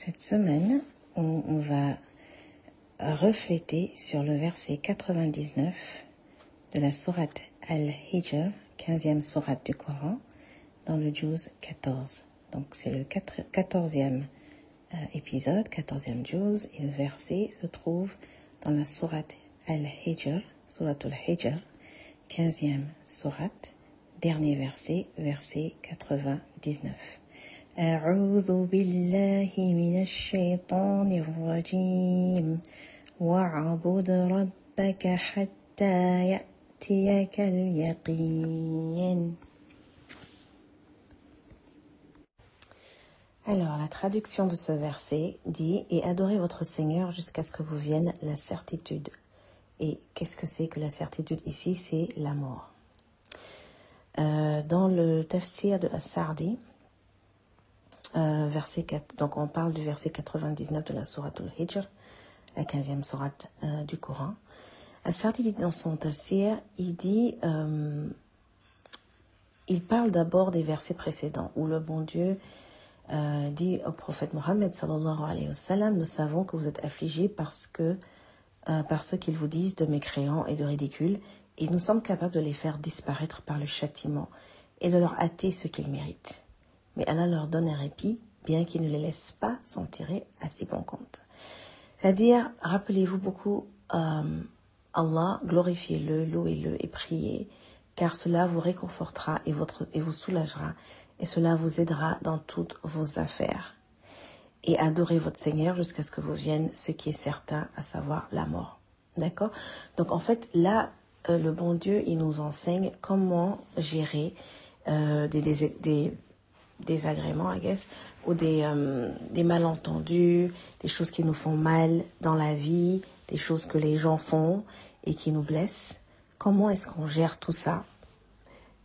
Cette semaine, on, va refléter sur le verset 99 de la sourate Al-Hijr, 15e sourate du Coran, dans le Juz 14. Donc c'est le quatorzième euh, épisode, quatorzième juz, et le verset se trouve dans la sourate Al-Hijr, sourate Al-Hijr, quinzième sourate, dernier verset, verset 99. أعوذ بالله من الشيطان الرجيم واعبد ربك حتى يأتيك اليقين Alors, la traduction de ce verset dit « Et adorez votre Seigneur jusqu'à ce que vous vienne la certitude ». Et qu'est-ce que c'est que la certitude ici C'est la mort. Euh, dans le tafsir de As-Sardi, euh, verset 4, donc on parle du verset 99 de la sourate al-Hijr, la 15e sourate euh, du Coran. As-Sardi dit dans son tafsir, il dit, il parle d'abord des versets précédents où le bon Dieu euh, dit au prophète Mohammed sallallahu nous savons que vous êtes affligés parce que, euh, par ce qu'ils vous disent de mécréants et de ridicules, et nous sommes capables de les faire disparaître par le châtiment et de leur hâter ce qu'ils méritent. Mais Allah leur donne un répit, bien qu'il ne les laisse pas s'en tirer à si bon compte. C'est-à-dire, rappelez-vous beaucoup euh, Allah, glorifiez-le, louez-le et priez, car cela vous réconfortera et, votre, et vous soulagera et cela vous aidera dans toutes vos affaires. Et adorez votre Seigneur jusqu'à ce que vous vienne ce qui est certain, à savoir la mort. D'accord? Donc en fait, là, euh, le bon Dieu, il nous enseigne comment gérer euh, des, des, désagréments, I guess, ou des, euh, des malentendus, des choses qui nous font mal dans la vie, des choses que les gens font et qui nous blessent. Comment est-ce qu'on gère tout ça?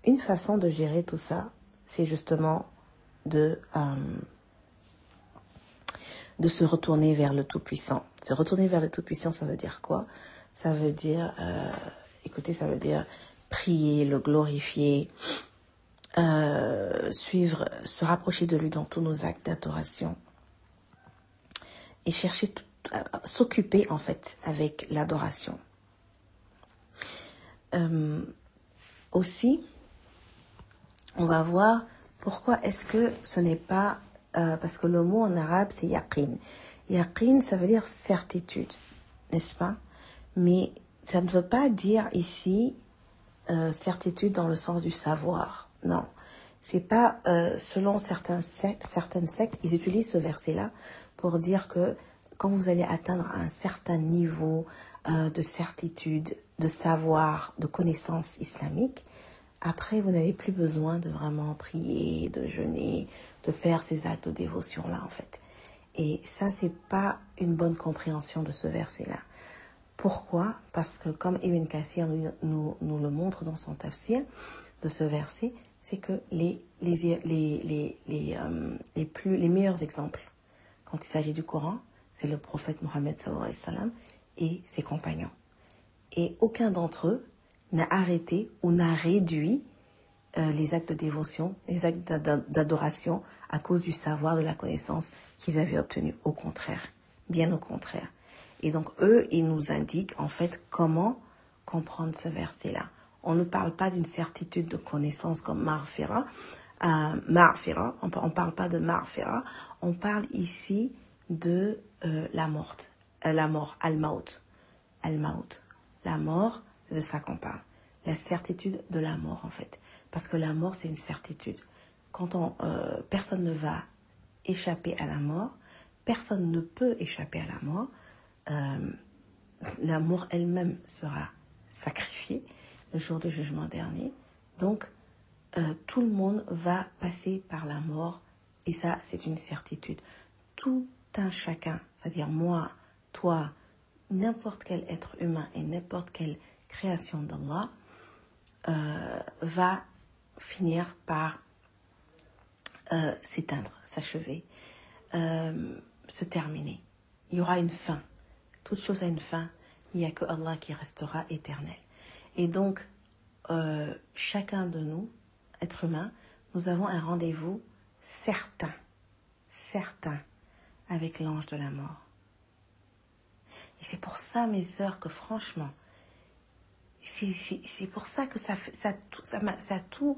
Une façon de gérer tout ça, c'est justement de, euh, de se retourner vers le Tout-Puissant. Se retourner vers le Tout-Puissant, ça veut dire quoi? Ça veut dire, euh, écoutez, ça veut dire prier, le glorifier, euh, suivre, se rapprocher de lui dans tous nos actes d'adoration et chercher, s'occuper en fait avec l'adoration. aussi, on va voir pourquoi est-ce que ce n'est pas, euh, parce que le mot en arabe c'est yaqin. Yaqin ça veut dire certitude, n'est-ce pas? Mais ça ne veut pas dire ici euh, certitude dans le sens du savoir, non. C'est pas euh, selon certains sectes, certaines sectes, ils utilisent ce verset-là pour dire que quand vous allez atteindre un certain niveau de certitude, de savoir, de connaissance islamique, après, vous n'avez plus besoin de vraiment prier, de jeûner, de faire ces actes de dévotion-là, en fait. Et ça, c'est pas une bonne compréhension de ce verset-là. Pourquoi? Parce que comme Ibn Kathir nous, nous, le montre dans son tafsir de ce verset, c'est que les, les, les, les, euh, les, plus, les meilleurs exemples, quand il s'agit du Coran, c'est le prophète Mohammed et ses compagnons. Et aucun d'entre eux n'a arrêté ou n'a réduit euh, les actes de dévotion, les actes d'adoration à cause du savoir, de la connaissance qu'ils avaient obtenu. Au contraire, bien au contraire. Et donc eux, ils nous indiquent en fait comment comprendre ce verset-là. On ne parle pas d'une certitude de connaissance comme marfira, euh, on ne parle pas de marfira, on parle ici de euh, la mort, euh, la mort, al-maut, al-maut, la mort de qu'on parle, la certitude de la mort en fait, parce que la mort c'est une certitude. Quand on, euh, personne ne va échapper à la mort, personne ne peut échapper à la mort. la mort elle-même sera sacrifiée le jour du jugement dernier. Donc, tout le monde va passer par la mort et ça, c'est une certitude. Tout un chacun, c'est-à-dire moi, toi, n'importe quel être humain et n'importe quelle création d'Allah, euh, va finir par euh, s'éteindre, s'achever, euh, se terminer. Il y aura une fin. Toute chose a une fin. Il n'y a que Allah qui restera éternel. Et donc, chacun de nous, êtres humains, nous avons un rendez-vous certain, certain avec l'ange de la mort. Et c'est pour ça, mes sœurs, que franchement, c'est pour ça que ça, ça, ça, ça tout,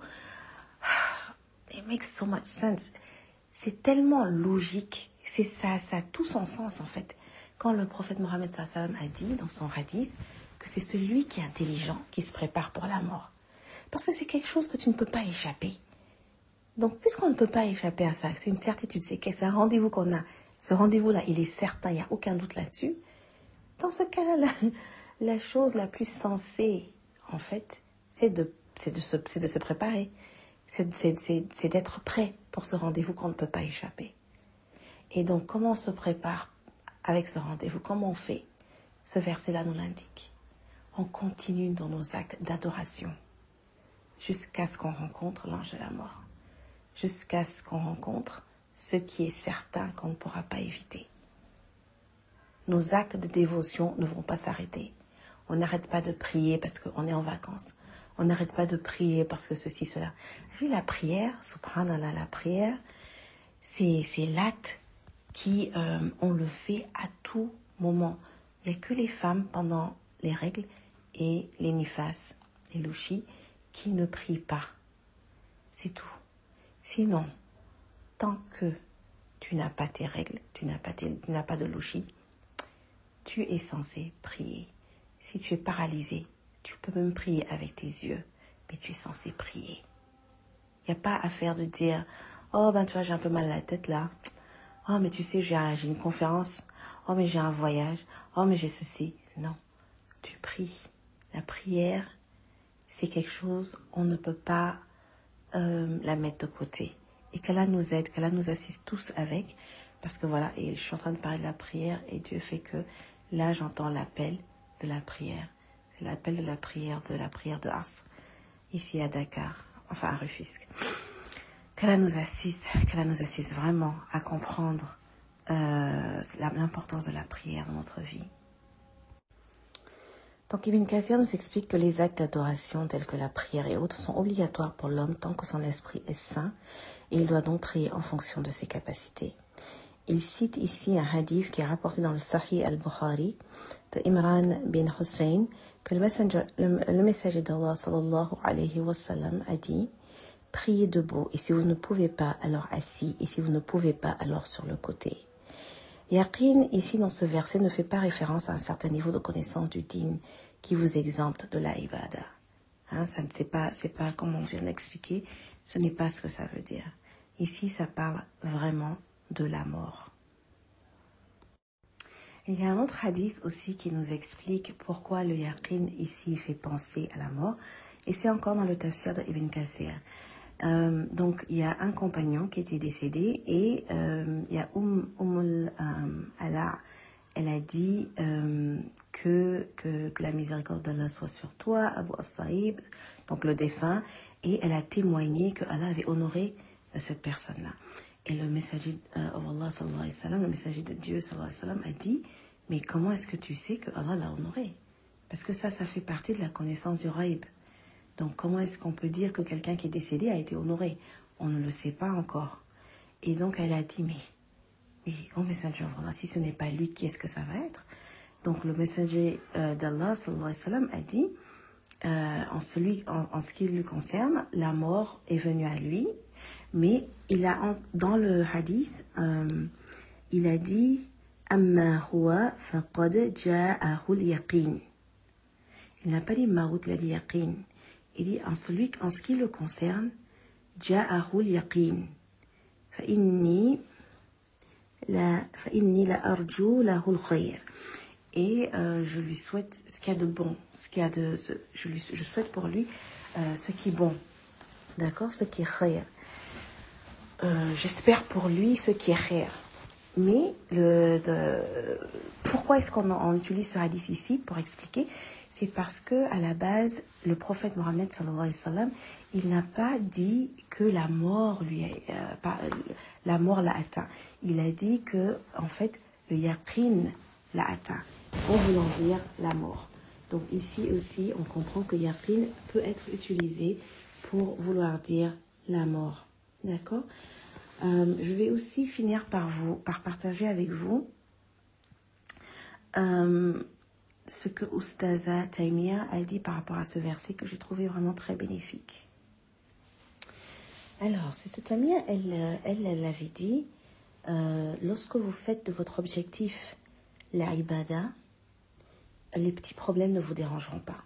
it makes so much sense. C'est tellement logique, c'est ça, ça a tout son sens en fait. Quand le prophète Mohammed a dit dans son hadith c'est celui qui est intelligent qui se prépare pour la mort. Parce que c'est quelque chose que tu ne peux pas échapper. Donc, puisqu'on ne peut pas échapper à ça, c'est une certitude, c'est un rendez-vous qu'on a. Ce rendez-vous-là, il est certain, il n'y a aucun doute là-dessus. Dans ce cas-là, la, chose la plus sensée, en fait, c'est de, de se préparer. C'est d'être prêt pour ce rendez-vous qu'on ne peut pas échapper. Et donc, comment on se prépare avec ce rendez-vous? Comment on fait? Ce verset-là nous l'indique. On continue dans nos actes d'adoration jusqu'à ce qu'on rencontre l'ange de la mort jusqu'à ce qu'on rencontre ce qui est certain qu'on ne pourra pas éviter. Nos actes de dévotion ne vont pas s'arrêter. On n'arrête pas de prier parce qu'on est en vacances. On n'arrête pas de prier parce que ceci, cela. Vu la prière, subhanallah, la prière, c'est, c'est l'acte qui, euh, on le fait à tout moment. Il n'y a que les femmes pendant les règles et les nifas, les louchis, qui ne prient pas. C'est tout. Sinon, tant que tu n'as pas tes règles, tu n'as pas, pas de louchis, tu es censé prier. Si tu es paralysé, tu peux même prier avec tes yeux, mais tu es censé prier. Il n'y a pas à faire de dire, oh ben tu vois, j'ai un peu mal à la tête là. Oh mais tu sais, j'ai une conférence. Oh mais j'ai un voyage. Oh mais j'ai ceci. Non, tu pries. La prière, c'est quelque chose, on ne peut pas euh, la mettre de côté. Et qu'Allah nous aide, qu'Allah nous assiste tous avec. Parce que voilà, et je suis en train de parler de la prière et Dieu fait que là j'entends l'appel de la prière. L'appel de la prière, de la prière de Ars, ici à Dakar, enfin à Rufisque. Qu'Allah nous assiste, qu'Allah nous assiste vraiment à comprendre euh, l'importance de la prière dans notre vie. Donc Ibn Kathir nous explique que les actes d'adoration tels que la prière et autres sont obligatoires pour l'homme tant que son esprit est sain et il doit donc prier en fonction de ses capacités. Il cite ici un hadith qui est rapporté dans le Sahih al-Bukhari de Imran bin Hussein que le, messager d'Allah sallallahu alayhi wa sallam a dit Priez debout et si vous ne pouvez pas alors assis et si vous ne pouvez pas alors sur le côté. Yaqin, ici dans ce verset, ne fait pas référence à un certain niveau de connaissance du din qui vous exempte de la ibada. Hein, ça ne c'est pas, c'est pas comme on vient d'expliquer, ce n'est pas ce que ça veut dire. Ici, ça parle vraiment de la mort. Il y a un autre hadith aussi qui nous explique pourquoi le yaqin ici fait penser à la mort, et c'est encore dans le tafsir de Ibn Kathir. Euh, donc il y a un compagnon qui était décédé et euh, il y a Umm, umm Ala, elle a dit euh, que, que, que, la miséricorde d'Allah soit sur toi, Abu As-Sa'ib, donc le défunt, et elle a témoigné que Allah avait honoré cette personne-là. Et le messager Allah, sallallahu alayhi wa sallam, le messager de Dieu sallallahu alayhi wa sallam, a dit, mais comment est-ce que tu sais que Allah l'a honoré? Parce que ça, ça fait partie de la connaissance du raïb. Donc comment est-ce qu'on peut dire que quelqu'un qui est décédé a été honoré? On ne le sait pas encore. Et donc elle a dit, mais, mais oh messager si ce n'est pas lui, qui est-ce que ça va être? Donc le messager euh, d'Allah, a dit, euh, en, celui, en, ce qui lui concerne, la mort est venue à lui, mais il a dans le hadith, euh, il a dit. Il n'a pas dit maout, il a dit yaqin. Il dit en, celui, en ce qui le concerne, ja'ahu yaqin. فإني لا فإني لا أرجو له الخير et euh, je lui souhaite ce qu'il y a de bon, ce qu'il y a de, ce, je, lui, je souhaite pour lui euh, ce qui est bon, d'accord, ce qui est khair. Euh, J'espère pour lui ce qui est khair. Mais le, de, pourquoi est-ce qu'on on utilise ce hadith ici pour expliquer c'est parce que à la base, le prophète Mohammed sallam, il n'a pas dit que la mort lui, euh, la mort l'a atteint. Il a dit que en fait le yaqin l'a atteint en voulant dire la mort. Donc ici aussi, on comprend que yaqin peut être utilisé pour vouloir dire la mort. D'accord? Euh, Je vais aussi finir par vous, par partager avec vous euh, ce que Oustaza Taimia a dit par rapport à ce verset que j'ai trouvé vraiment très bénéfique. Alors, c'est Taimia, elle, elle, elle avait dit, euh, lorsque vous faites de votre objectif la ibada, les petits problèmes ne vous dérangeront pas.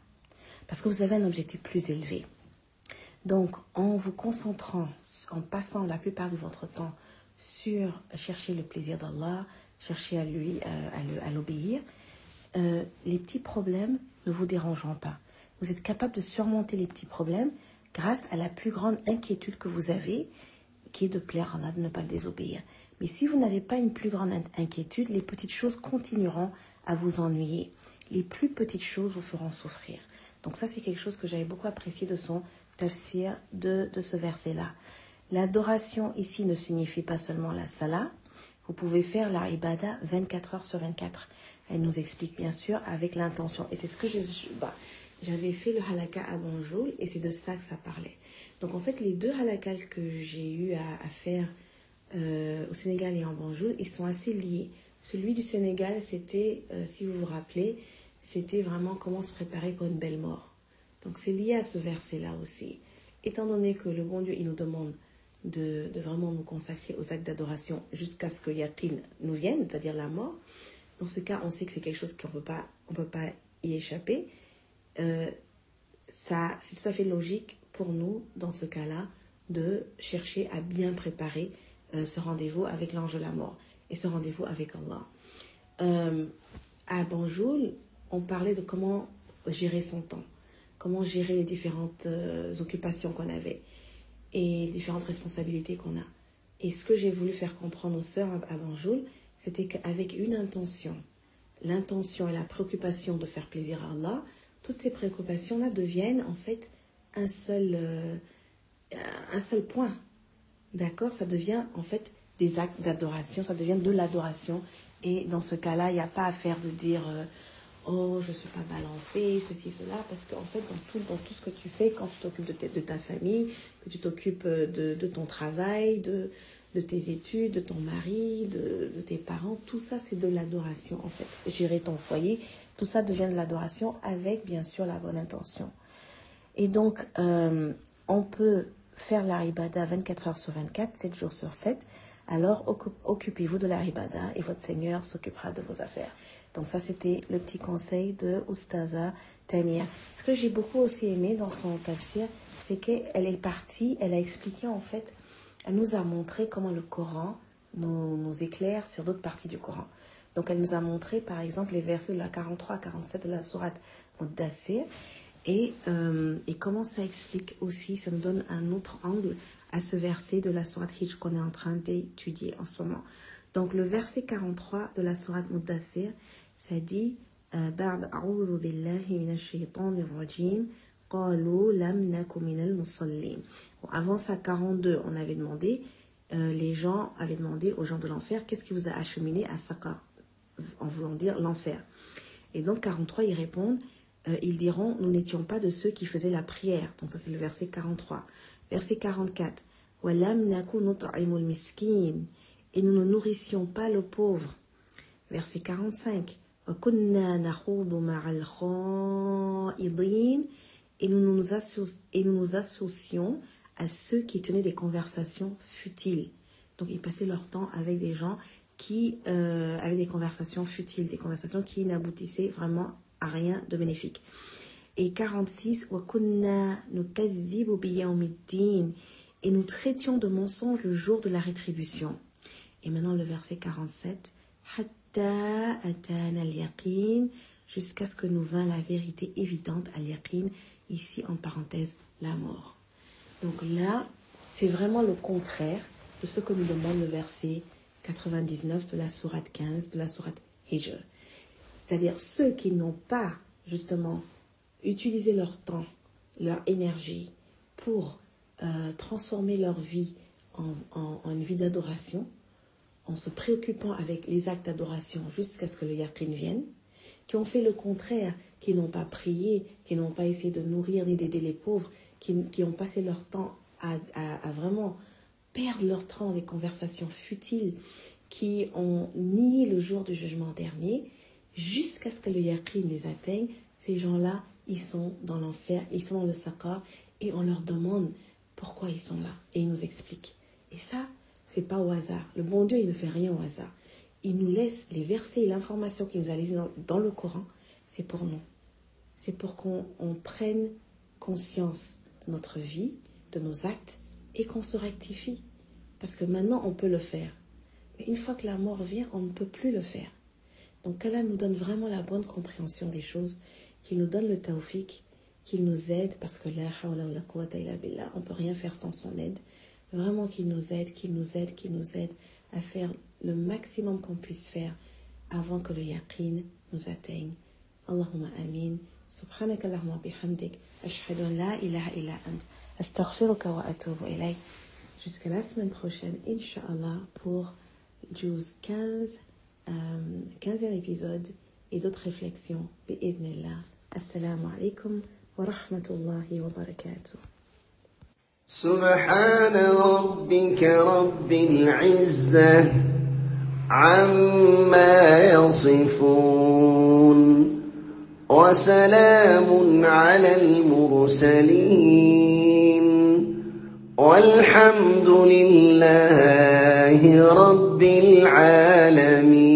Parce que vous avez un objectif plus élevé. Donc, en vous concentrant, en passant la plupart de votre temps sur chercher le plaisir d'Allah, chercher à lui, euh, à l'obéir, euh, les petits problèmes ne vous dérangeront pas. Vous êtes capable de surmonter les petits problèmes grâce à la plus grande inquiétude que vous avez, qui est de plaire à Allah, de ne pas le désobéir. Mais si vous n'avez pas une plus grande inquiétude, les petites choses continueront à vous ennuyer les plus petites choses vous feront souffrir. Donc ça, c'est quelque chose que j'avais beaucoup apprécié de son tafsir de, ce verset-là. L'adoration ici ne signifie pas seulement la salah. Vous pouvez faire la ibada 24 heures sur 24. Elle nous explique bien sûr avec l'intention. Et c'est ce que bah, j'avais fait le halaka à Bonjour et c'est de ça que ça parlait. Donc en fait, les deux halakas que j'ai eu à, faire euh, au Sénégal et en Bonjour, ils sont assez liés. Celui du Sénégal, c'était, euh, si vous vous rappelez, c'était vraiment comment se préparer pour une belle mort. Donc c'est lié à ce verset-là aussi. Étant donné que le bon Dieu, il nous demande de, vraiment nous consacrer aux actes d'adoration jusqu'à ce que Yakin nous vienne, c'est-à-dire la mort, dans ce cas, on sait que c'est quelque chose qu'on ne peut pas y échapper. Euh, c'est tout à fait logique pour nous, dans ce cas-là, de chercher à bien préparer euh, ce rendez-vous avec l'ange de la mort et ce rendez-vous avec Allah. Euh, à Bonjour, on parlait de comment gérer son temps, comment gérer les différentes occupations qu'on avait et les différentes responsabilités qu'on a. Et ce que j'ai voulu faire comprendre aux sœurs à Banjoul, c'était qu'avec une intention, l'intention et la préoccupation de faire plaisir à Allah, toutes ces préoccupations-là deviennent en fait un seul, euh, un seul point. D'accord? Ça devient en fait des actes d'adoration, ça devient de l'adoration. Et dans ce cas-là, il n'y a pas à faire de dire euh, oh, je ne suis pas balancée, ceci, cela, parce qu'en fait, dans tout, dans tout ce que tu fais, quand tu t'occupes de, ta famille, que tu t'occupes euh, de, ton travail, de, de tes études, de ton mari, de, tes parents, tout ça, c'est de l'adoration, en fait. Gérer ton foyer, tout ça devient de l'adoration avec, bien sûr, la bonne intention. Et donc, euh, on peut faire la ibada 24 heures sur 24, 7 jours sur 7, alors occupez-vous de la ibada et votre Seigneur s'occupera de vos affaires. Donc ça, c'était le petit conseil de Oustaza Tamir. Ce que j'ai beaucoup aussi aimé dans son tafsir, c'est qu'elle est partie, elle a expliqué en fait, elle nous a montré comment le Coran nous, éclaire sur d'autres parties du Coran. Donc elle nous a montré par exemple les versets de la 43 à 47 de la sourate Muddathir euh, et, comment ça explique aussi, ça nous donne un autre angle à ce verset de la sourate Hijj qu'on est en train d'étudier en ce moment. Donc le verset 43 de la sourate Muddathir, ça dit euh, avant ça, 42, on avait demandé, euh, les gens avaient demandé aux gens de l'enfer, qu'est-ce qui vous a acheminé à Saqa En voulant dire l'enfer. Et donc 43, ils répondent, euh, ils diront, nous n'étions pas de ceux qui faisaient la prière. Donc ça c'est le verset 43. Verset 44. Et nous ne nourrissions pas le pauvre. Verset 45 et nous nous, associons à ceux qui tenaient des conversations futiles. Donc ils passaient leur temps avec des gens qui euh, avaient des conversations futiles, des conversations qui n'aboutissaient vraiment à rien de bénéfique. Et 46, et nous traitions de mensonges le jour de la rétribution. Et maintenant le verset 47, jusqu'à ce que nous vint la vérité évidente à ici en parenthèse, la mort. Donc là, c'est vraiment le contraire de ce que nous demande le verset 99 de la sourate 15 de la sourate Hijr. C'est-à-dire ceux qui n'ont pas justement utilisé leur temps, leur énergie pour euh, transformer leur vie en, une vie d'adoration, en se préoccupant avec les actes d'adoration jusqu'à ce que le yaqin vienne, qui ont fait le contraire, qui n'ont pas prié, qui n'ont pas essayé de nourrir ni d'aider les pauvres, qui, qui ont passé leur temps à, à- vraiment perdre leur temps dans des conversations futiles, qui ont nié le jour du jugement dernier, jusqu'à ce que le yaqin les atteigne, ces gens-là, ils sont dans l'enfer, ils sont dans le sakar, et on leur demande pourquoi ils sont là, et ils nous expliquent. Et ça, c'est pas au hasard. Le bon Dieu, il ne fait rien au hasard. Il nous laisse les versets et l'information qu'il nous a laissée dans, dans le Coran, c'est pour nous. C'est pour qu'on on prenne conscience de notre vie, de nos actes, et qu'on se rectifie. Parce que maintenant, on peut le faire. Mais une fois que la mort vient, on ne peut plus le faire. Donc qu'Allah nous donne vraiment la bonne compréhension des choses, qu'il nous donne le tawfiq, qu'il nous aide, parce que la hawla wa la billah, on peut rien faire sans son aide. Vraiment qu'il nous aide, qu'il nous aide, qu'il nous aide à faire le maximum qu'on puisse faire avant que le yaqin nous atteigne. Allahumma amin. سبحانك اللهم وبحمدك أشهد أن لا إله إلا أنت أستغفرك وأتوب إليك Jusqu'à la semaine prochaine, Inch'Allah, pour Juice 15, euh, 15e épisode et d'autres réflexions. Bi'idnillah. Assalamu alaikum wa rahmatullahi wa barakatuh. سبحان ربك رب العزة عما يصفون وسلام على المرسلين. والحمد لله رب العالمين.